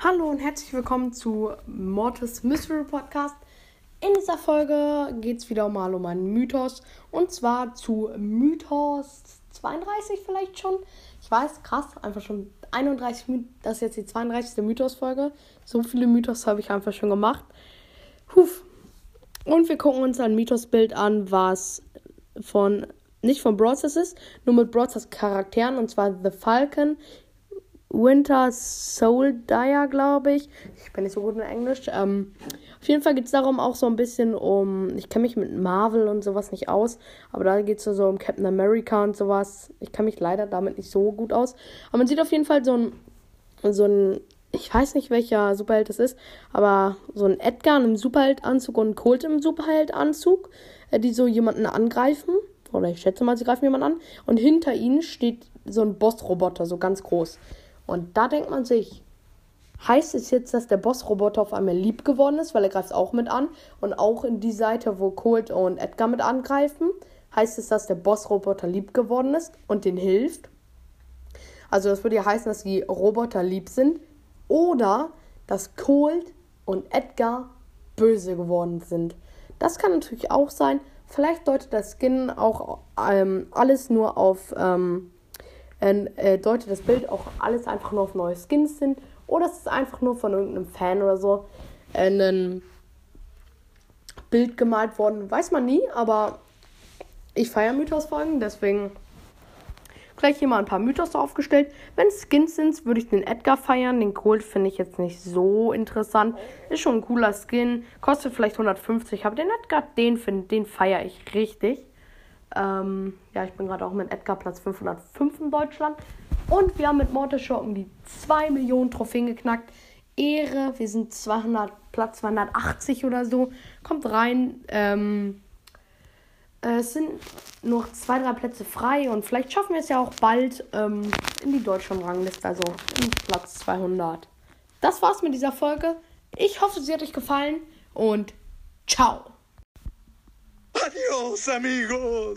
Hallo und herzlich willkommen zu Mortis Mystery Podcast. In dieser Folge geht es wieder mal um einen Mythos und zwar zu Mythos 32 vielleicht schon. Ich weiß, krass, einfach schon 31 Mythos, das ist jetzt die 32. Mythos-Folge. So viele Mythos habe ich einfach schon gemacht. Huf. Und wir gucken uns ein Mythos-Bild an, was von, nicht von Broadstars ist, nur mit Broadstars Charakteren und zwar The Falcon, Winter Soldier, glaube ich. Ich bin nicht so gut in Englisch. Ähm, auf jeden Fall geht es darum auch so ein bisschen um. Ich kenne mich mit Marvel und sowas nicht aus, aber da geht es so um Captain America und sowas. Ich kenne mich leider damit nicht so gut aus. Aber man sieht auf jeden Fall so ein. So ein ich weiß nicht, welcher Superheld das ist, aber so ein Edgar einem Superheldanzug und ein Colt im Superheldanzug, äh, die so jemanden angreifen. Oder ich schätze mal, sie greifen jemanden an. Und hinter ihnen steht so ein Boss-Roboter, so ganz groß. Und da denkt man sich, heißt es jetzt, dass der Boss-Roboter auf einmal lieb geworden ist, weil er greift auch mit an. Und auch in die Seite, wo Colt und Edgar mit angreifen, heißt es, dass der Boss-Roboter lieb geworden ist und den hilft. Also das würde ja heißen, dass die Roboter lieb sind. Oder dass Colt und Edgar böse geworden sind. Das kann natürlich auch sein. Vielleicht deutet der Skin auch ähm, alles nur auf ähm, äh, deutet das Bild auch alles einfach nur auf neue Skins sind. Oder es ist einfach nur von irgendeinem Fan oder so äh, ein Bild gemalt worden. Weiß man nie, aber ich feiere Mythos-Folgen, deswegen gleich hier mal ein paar Mythos aufgestellt. Wenn es Skins sind, würde ich den Edgar feiern. Den Colt finde ich jetzt nicht so interessant. Ist schon ein cooler Skin. Kostet vielleicht 150. Aber den Edgar, den, den feiere ich richtig. Ähm, ja, ich bin gerade auch mit Edgar Platz 505 in Deutschland. Und wir haben mit um die 2 Millionen Trophäen geknackt. Ehre, wir sind 200, Platz 280 oder so. Kommt rein. Ähm, äh, es sind noch zwei, drei Plätze frei und vielleicht schaffen wir es ja auch bald ähm, in die Deutschland-Rangliste, also in Platz 200. Das war's mit dieser Folge. Ich hoffe, sie hat euch gefallen und ciao. Adiós, amigos.